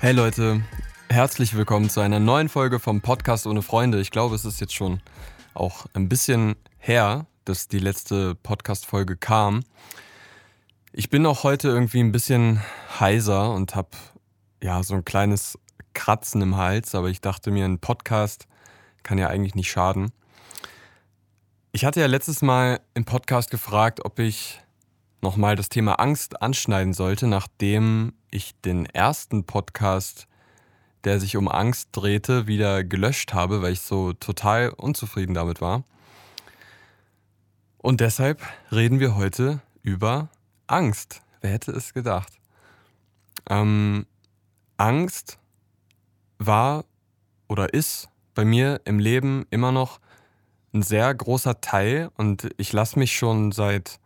Hey Leute, herzlich willkommen zu einer neuen Folge vom Podcast ohne Freunde. Ich glaube, es ist jetzt schon auch ein bisschen her, dass die letzte Podcast-Folge kam. Ich bin auch heute irgendwie ein bisschen heiser und habe ja so ein kleines Kratzen im Hals, aber ich dachte mir, ein Podcast kann ja eigentlich nicht schaden. Ich hatte ja letztes Mal im Podcast gefragt, ob ich nochmal das Thema Angst anschneiden sollte, nachdem ich den ersten Podcast, der sich um Angst drehte, wieder gelöscht habe, weil ich so total unzufrieden damit war. Und deshalb reden wir heute über Angst. Wer hätte es gedacht? Ähm, Angst war oder ist bei mir im Leben immer noch ein sehr großer Teil und ich lasse mich schon seit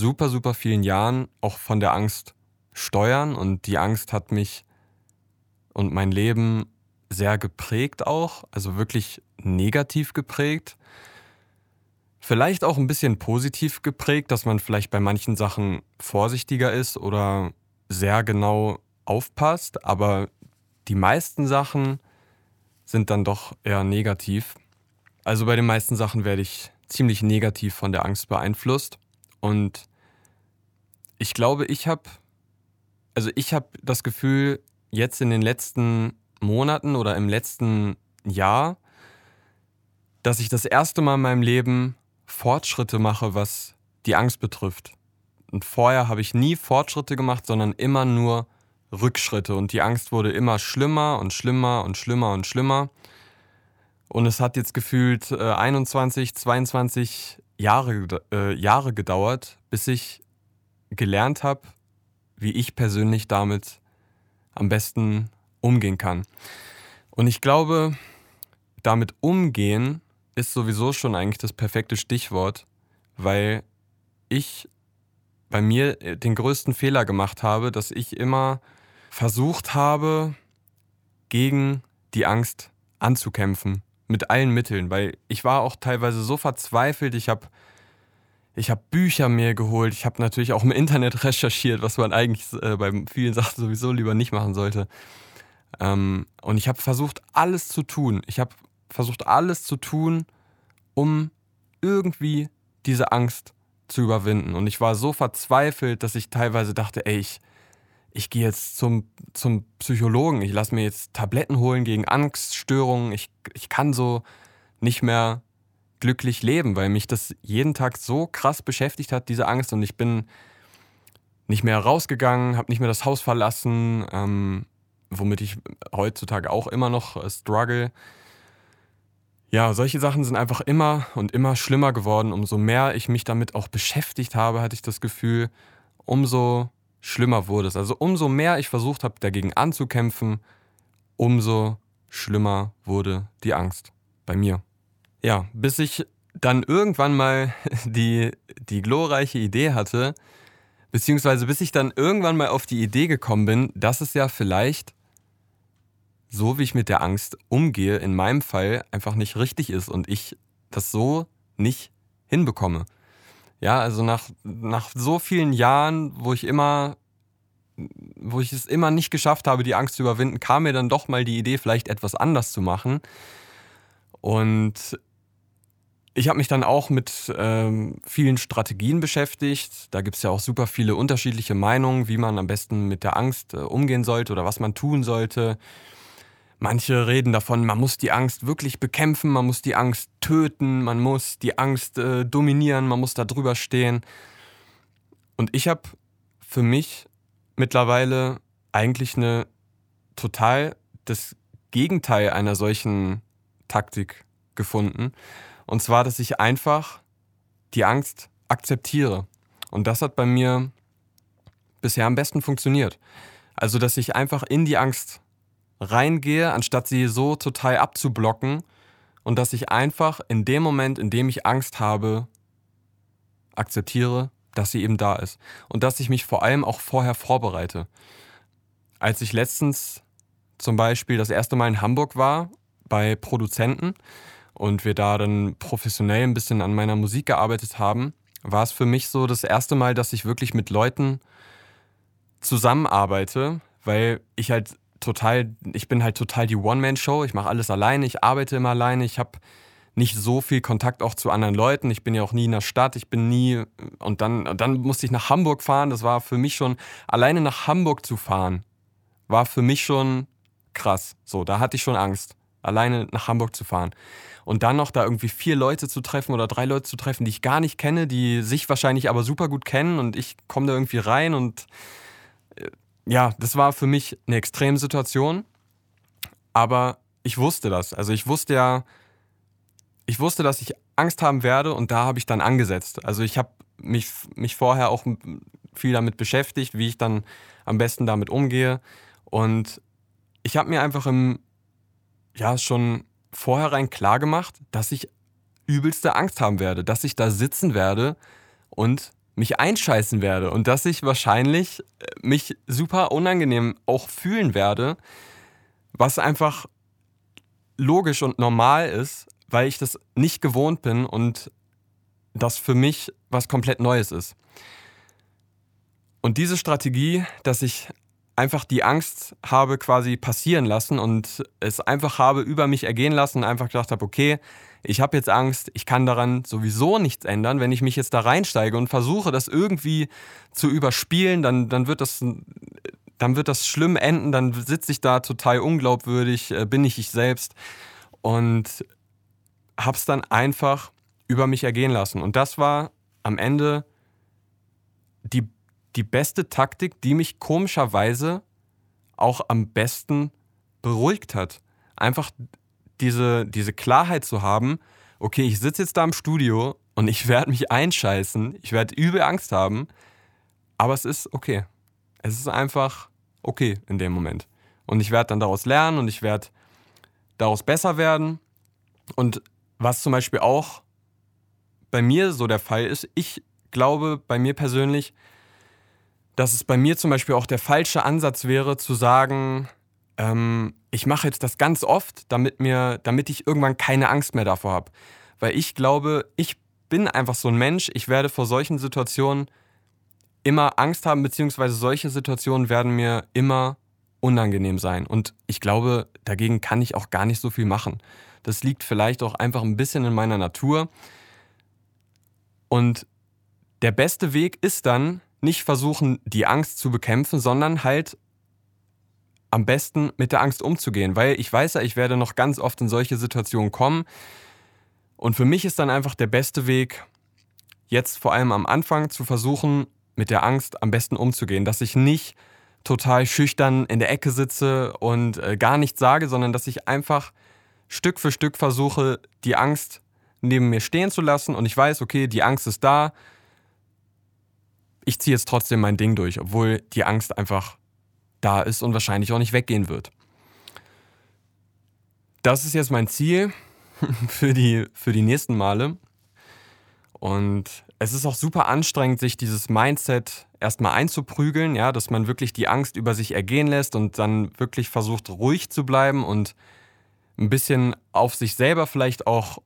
super, super vielen Jahren auch von der Angst steuern und die Angst hat mich und mein Leben sehr geprägt auch, also wirklich negativ geprägt. Vielleicht auch ein bisschen positiv geprägt, dass man vielleicht bei manchen Sachen vorsichtiger ist oder sehr genau aufpasst, aber die meisten Sachen sind dann doch eher negativ. Also bei den meisten Sachen werde ich ziemlich negativ von der Angst beeinflusst. Und ich glaube, ich habe, also ich habe das Gefühl, jetzt in den letzten Monaten oder im letzten Jahr, dass ich das erste Mal in meinem Leben Fortschritte mache, was die Angst betrifft. Und vorher habe ich nie Fortschritte gemacht, sondern immer nur Rückschritte. Und die Angst wurde immer schlimmer und schlimmer und schlimmer und schlimmer. Und es hat jetzt gefühlt äh, 21, 22 Jahre, äh, Jahre gedauert, bis ich gelernt habe, wie ich persönlich damit am besten umgehen kann. Und ich glaube, damit umgehen ist sowieso schon eigentlich das perfekte Stichwort, weil ich bei mir äh, den größten Fehler gemacht habe, dass ich immer versucht habe, gegen die Angst anzukämpfen mit allen Mitteln, weil ich war auch teilweise so verzweifelt, ich habe ich hab Bücher mir geholt, ich habe natürlich auch im Internet recherchiert, was man eigentlich äh, bei vielen Sachen sowieso lieber nicht machen sollte. Ähm, und ich habe versucht, alles zu tun. Ich habe versucht, alles zu tun, um irgendwie diese Angst zu überwinden. Und ich war so verzweifelt, dass ich teilweise dachte, ey, ich, ich gehe jetzt zum, zum Psychologen, ich lasse mir jetzt Tabletten holen gegen Angststörungen, ich, ich kann so nicht mehr glücklich leben, weil mich das jeden Tag so krass beschäftigt hat, diese Angst. Und ich bin nicht mehr rausgegangen, habe nicht mehr das Haus verlassen, ähm, womit ich heutzutage auch immer noch äh, struggle. Ja, solche Sachen sind einfach immer und immer schlimmer geworden. Umso mehr ich mich damit auch beschäftigt habe, hatte ich das Gefühl, umso schlimmer wurde es. Also umso mehr ich versucht habe, dagegen anzukämpfen, umso schlimmer wurde die Angst bei mir. Ja, bis ich dann irgendwann mal die, die glorreiche Idee hatte, beziehungsweise bis ich dann irgendwann mal auf die Idee gekommen bin, dass es ja vielleicht so, wie ich mit der Angst umgehe, in meinem Fall einfach nicht richtig ist und ich das so nicht hinbekomme. Ja, also nach, nach so vielen Jahren, wo ich immer, wo ich es immer nicht geschafft habe, die Angst zu überwinden, kam mir dann doch mal die Idee, vielleicht etwas anders zu machen. Und ich habe mich dann auch mit ähm, vielen Strategien beschäftigt. Da gibt es ja auch super viele unterschiedliche Meinungen, wie man am besten mit der Angst äh, umgehen sollte oder was man tun sollte. Manche reden davon, man muss die Angst wirklich bekämpfen, man muss die Angst töten, man muss die Angst äh, dominieren, man muss da drüber stehen. Und ich habe für mich mittlerweile eigentlich eine total das Gegenteil einer solchen Taktik gefunden. Und zwar, dass ich einfach die Angst akzeptiere. Und das hat bei mir bisher am besten funktioniert. Also, dass ich einfach in die Angst reingehe, anstatt sie so total abzublocken und dass ich einfach in dem Moment, in dem ich Angst habe, akzeptiere, dass sie eben da ist und dass ich mich vor allem auch vorher vorbereite. Als ich letztens zum Beispiel das erste Mal in Hamburg war bei Produzenten und wir da dann professionell ein bisschen an meiner Musik gearbeitet haben, war es für mich so das erste Mal, dass ich wirklich mit Leuten zusammenarbeite, weil ich halt total, ich bin halt total die One-Man-Show. Ich mache alles alleine, ich arbeite immer alleine, ich habe nicht so viel Kontakt auch zu anderen Leuten. Ich bin ja auch nie in der Stadt, ich bin nie und dann, dann musste ich nach Hamburg fahren. Das war für mich schon, alleine nach Hamburg zu fahren, war für mich schon krass. So, da hatte ich schon Angst, alleine nach Hamburg zu fahren. Und dann noch da irgendwie vier Leute zu treffen oder drei Leute zu treffen, die ich gar nicht kenne, die sich wahrscheinlich aber super gut kennen und ich komme da irgendwie rein und äh, ja, das war für mich eine Extremsituation. Aber ich wusste das. Also ich wusste ja, ich wusste, dass ich Angst haben werde und da habe ich dann angesetzt. Also ich habe mich, mich vorher auch viel damit beschäftigt, wie ich dann am besten damit umgehe. Und ich habe mir einfach im, ja, schon vorherein klar gemacht, dass ich übelste Angst haben werde, dass ich da sitzen werde und mich einscheißen werde und dass ich wahrscheinlich äh, mich super unangenehm auch fühlen werde, was einfach logisch und normal ist, weil ich das nicht gewohnt bin und das für mich was komplett Neues ist. Und diese Strategie, dass ich einfach die Angst habe quasi passieren lassen und es einfach habe über mich ergehen lassen und einfach gedacht habe, okay, ich habe jetzt Angst, ich kann daran sowieso nichts ändern. Wenn ich mich jetzt da reinsteige und versuche, das irgendwie zu überspielen, dann, dann, wird, das, dann wird das schlimm enden, dann sitze ich da total unglaubwürdig, äh, bin ich ich selbst. Und habe es dann einfach über mich ergehen lassen. Und das war am Ende die, die beste Taktik, die mich komischerweise auch am besten beruhigt hat. Einfach diese, diese Klarheit zu haben, okay, ich sitze jetzt da im Studio und ich werde mich einscheißen, ich werde übel Angst haben, aber es ist okay. Es ist einfach okay in dem Moment. Und ich werde dann daraus lernen und ich werde daraus besser werden. Und was zum Beispiel auch bei mir so der Fall ist, ich glaube bei mir persönlich, dass es bei mir zum Beispiel auch der falsche Ansatz wäre, zu sagen, ähm, ich mache jetzt das ganz oft, damit, mir, damit ich irgendwann keine Angst mehr davor habe. Weil ich glaube, ich bin einfach so ein Mensch, ich werde vor solchen Situationen immer Angst haben, beziehungsweise solche Situationen werden mir immer unangenehm sein. Und ich glaube, dagegen kann ich auch gar nicht so viel machen. Das liegt vielleicht auch einfach ein bisschen in meiner Natur. Und der beste Weg ist dann, nicht versuchen, die Angst zu bekämpfen, sondern halt am besten mit der Angst umzugehen, weil ich weiß ja, ich werde noch ganz oft in solche Situationen kommen. Und für mich ist dann einfach der beste Weg, jetzt vor allem am Anfang zu versuchen, mit der Angst am besten umzugehen, dass ich nicht total schüchtern in der Ecke sitze und äh, gar nichts sage, sondern dass ich einfach Stück für Stück versuche, die Angst neben mir stehen zu lassen und ich weiß, okay, die Angst ist da. Ich ziehe jetzt trotzdem mein Ding durch, obwohl die Angst einfach da ist und wahrscheinlich auch nicht weggehen wird. Das ist jetzt mein Ziel für die, für die nächsten Male. Und es ist auch super anstrengend, sich dieses Mindset erstmal einzuprügeln, ja, dass man wirklich die Angst über sich ergehen lässt und dann wirklich versucht, ruhig zu bleiben und ein bisschen auf sich selber vielleicht auch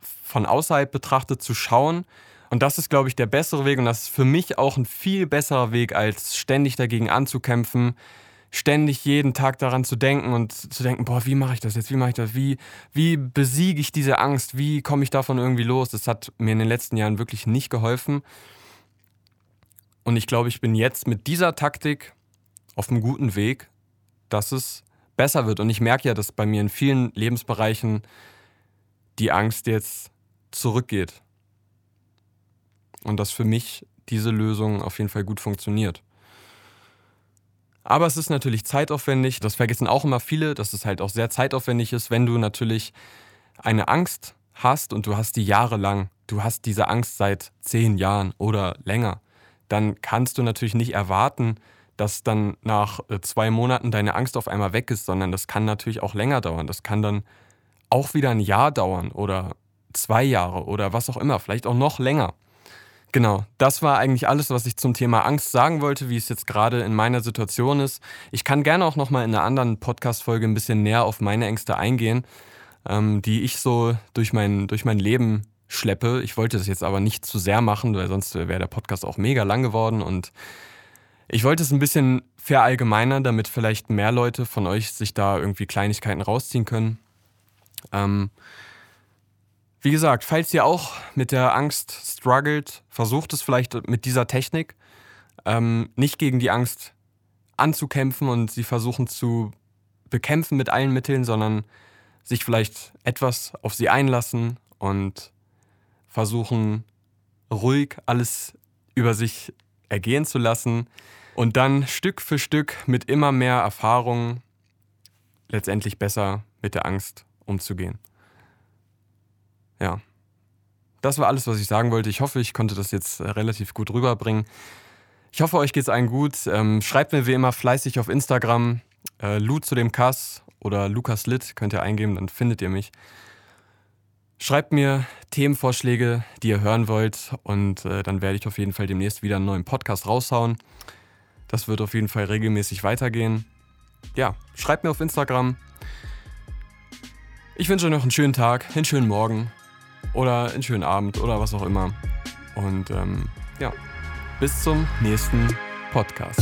von außerhalb betrachtet zu schauen. Und das ist, glaube ich, der bessere Weg und das ist für mich auch ein viel besserer Weg, als ständig dagegen anzukämpfen, ständig jeden Tag daran zu denken und zu denken, boah, wie mache ich das jetzt, wie mache ich das, wie, wie besiege ich diese Angst, wie komme ich davon irgendwie los. Das hat mir in den letzten Jahren wirklich nicht geholfen. Und ich glaube, ich bin jetzt mit dieser Taktik auf einem guten Weg, dass es besser wird. Und ich merke ja, dass bei mir in vielen Lebensbereichen die Angst jetzt zurückgeht. Und dass für mich diese Lösung auf jeden Fall gut funktioniert. Aber es ist natürlich zeitaufwendig. Das vergessen auch immer viele, dass es halt auch sehr zeitaufwendig ist, wenn du natürlich eine Angst hast und du hast die jahrelang, du hast diese Angst seit zehn Jahren oder länger, dann kannst du natürlich nicht erwarten, dass dann nach äh, zwei Monaten deine Angst auf einmal weg ist, sondern das kann natürlich auch länger dauern. Das kann dann auch wieder ein Jahr dauern oder zwei Jahre oder was auch immer, vielleicht auch noch länger. Genau, das war eigentlich alles, was ich zum Thema Angst sagen wollte, wie es jetzt gerade in meiner Situation ist. Ich kann gerne auch nochmal in einer anderen Podcast-Folge ein bisschen näher auf meine Ängste eingehen, ähm, die ich so durch mein, durch mein Leben schleppe. Ich wollte das jetzt aber nicht zu sehr machen, weil sonst wäre der Podcast auch mega lang geworden und Ich wollte es ein bisschen verallgemeinern, damit vielleicht mehr Leute von euch sich da irgendwie Kleinigkeiten rausziehen können. Ähm, wie gesagt, falls ihr auch mit der Angst struggelt, versucht es vielleicht mit dieser Technik, ähm, nicht gegen die Angst anzukämpfen und sie versuchen zu bekämpfen mit allen Mitteln, sondern sich vielleicht etwas auf sie einlassen und versuchen ruhig alles über sich ergehen zu lassen und dann Stück für Stück mit immer mehr Erfahrung letztendlich besser mit der Angst umzugehen. Ja. Das war alles, was ich sagen wollte. Ich hoffe, ich konnte das jetzt relativ gut rüberbringen. Ich hoffe, euch geht es allen gut. Ähm, schreibt mir wie immer fleißig auf Instagram. Äh, Lu zu dem Kass oder Lukas Litt könnt ihr eingeben, dann findet ihr mich. Schreibt mir Themenvorschläge, die ihr hören wollt, und äh, dann werde ich auf jeden Fall demnächst wieder einen neuen Podcast raushauen. Das wird auf jeden Fall regelmäßig weitergehen. Ja, schreibt mir auf Instagram. Ich wünsche euch noch einen schönen Tag, einen schönen Morgen oder einen schönen Abend oder was auch immer. Und ähm, ja, bis zum nächsten Podcast.